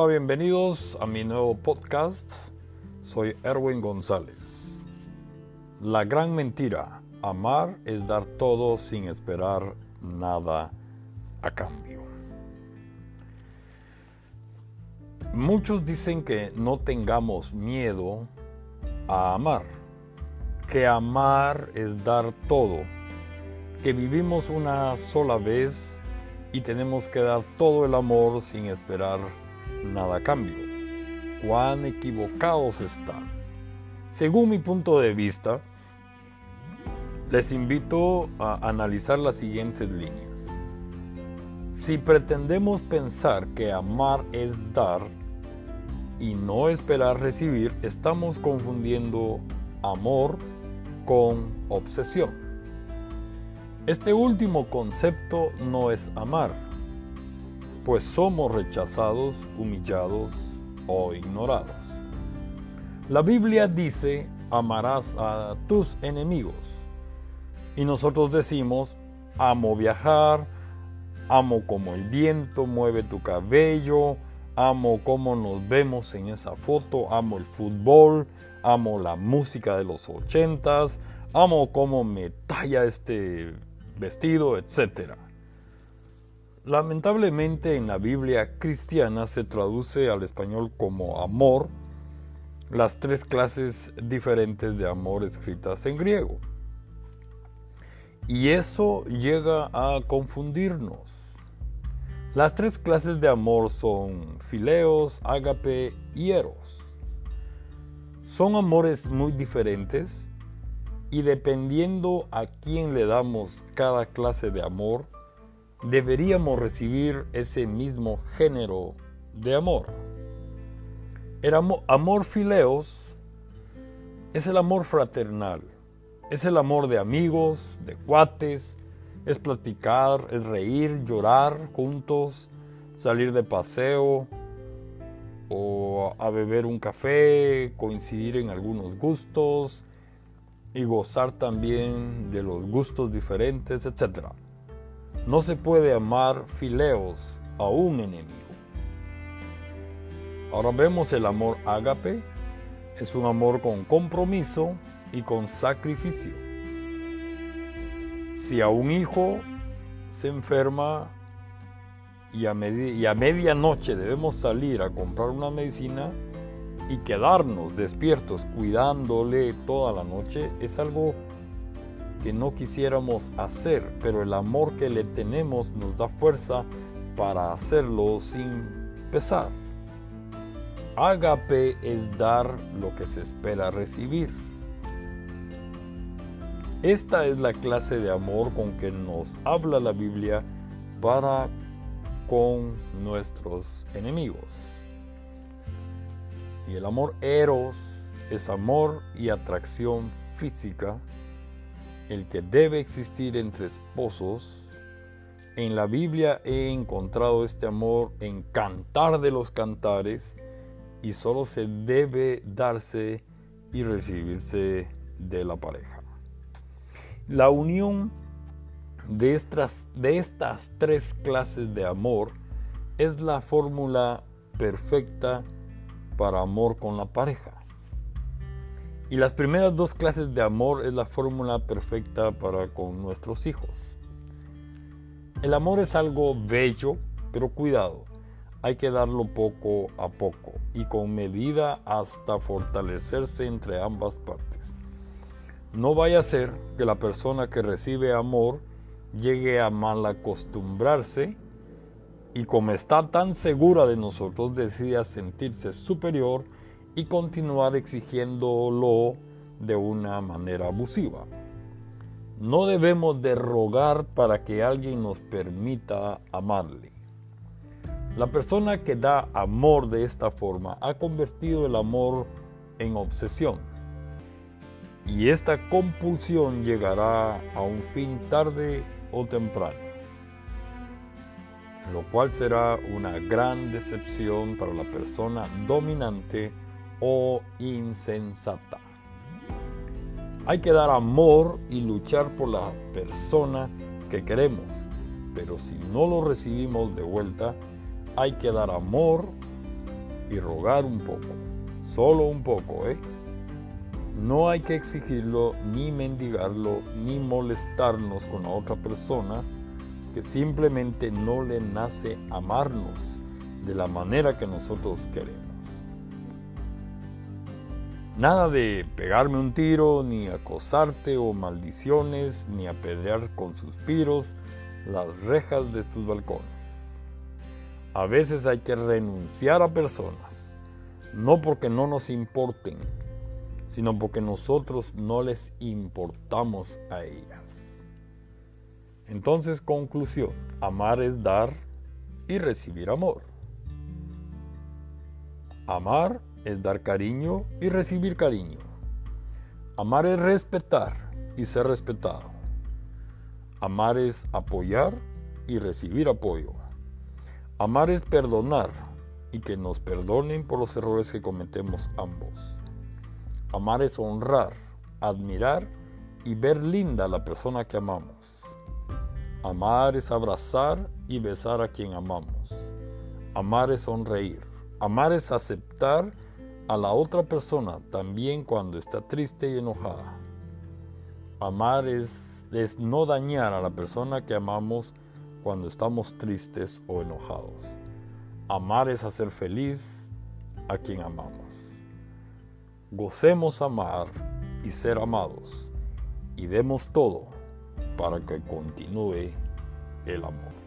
Hola, bienvenidos a mi nuevo podcast. Soy Erwin González. La gran mentira, amar es dar todo sin esperar nada a cambio. Muchos dicen que no tengamos miedo a amar, que amar es dar todo, que vivimos una sola vez y tenemos que dar todo el amor sin esperar nada a cambio. Cuán equivocados están. Según mi punto de vista, les invito a analizar las siguientes líneas. Si pretendemos pensar que amar es dar y no esperar recibir, estamos confundiendo amor con obsesión. Este último concepto no es amar, pues somos rechazados, humillados o ignorados. La Biblia dice, amarás a tus enemigos. Y nosotros decimos, amo viajar, amo como el viento mueve tu cabello, amo cómo nos vemos en esa foto, amo el fútbol, amo la música de los ochentas, amo cómo me talla este vestido, etcétera. Lamentablemente en la Biblia cristiana se traduce al español como amor las tres clases diferentes de amor escritas en griego. Y eso llega a confundirnos. Las tres clases de amor son fileos, ágape y eros. Son amores muy diferentes y dependiendo a quién le damos cada clase de amor, deberíamos recibir ese mismo género de amor. El amor, fileos es el amor fraternal, es el amor de amigos, de cuates, es platicar, es reír, llorar juntos, salir de paseo o a beber un café, coincidir en algunos gustos y gozar también de los gustos diferentes, etc. No se puede amar fileos a un enemigo. Ahora vemos el amor ágape. Es un amor con compromiso y con sacrificio. Si a un hijo se enferma y a, y a medianoche debemos salir a comprar una medicina y quedarnos despiertos cuidándole toda la noche, es algo que no quisiéramos hacer, pero el amor que le tenemos nos da fuerza para hacerlo sin pesar. Ágape es dar lo que se espera recibir. Esta es la clase de amor con que nos habla la Biblia para con nuestros enemigos. Y el amor eros es amor y atracción física el que debe existir entre esposos, en la Biblia he encontrado este amor en cantar de los cantares y solo se debe darse y recibirse de la pareja. La unión de estas, de estas tres clases de amor es la fórmula perfecta para amor con la pareja. Y las primeras dos clases de amor es la fórmula perfecta para con nuestros hijos. El amor es algo bello, pero cuidado, hay que darlo poco a poco y con medida hasta fortalecerse entre ambas partes. No vaya a ser que la persona que recibe amor llegue a mal acostumbrarse y como está tan segura de nosotros decida sentirse superior y continuar exigiéndolo de una manera abusiva. No debemos de rogar para que alguien nos permita amarle. La persona que da amor de esta forma ha convertido el amor en obsesión. Y esta compulsión llegará a un fin tarde o temprano, lo cual será una gran decepción para la persona dominante o insensata. Hay que dar amor y luchar por la persona que queremos, pero si no lo recibimos de vuelta, hay que dar amor y rogar un poco, solo un poco, ¿eh? No hay que exigirlo, ni mendigarlo, ni molestarnos con la otra persona que simplemente no le nace amarnos de la manera que nosotros queremos. Nada de pegarme un tiro, ni acosarte o maldiciones, ni apedrear con suspiros las rejas de tus balcones. A veces hay que renunciar a personas, no porque no nos importen, sino porque nosotros no les importamos a ellas. Entonces, conclusión, amar es dar y recibir amor. Amar es dar cariño y recibir cariño. Amar es respetar y ser respetado. Amar es apoyar y recibir apoyo. Amar es perdonar y que nos perdonen por los errores que cometemos ambos. Amar es honrar, admirar y ver linda a la persona que amamos. Amar es abrazar y besar a quien amamos. Amar es sonreír. Amar es aceptar a la otra persona también cuando está triste y enojada. Amar es, es no dañar a la persona que amamos cuando estamos tristes o enojados. Amar es hacer feliz a quien amamos. Gocemos amar y ser amados y demos todo para que continúe el amor.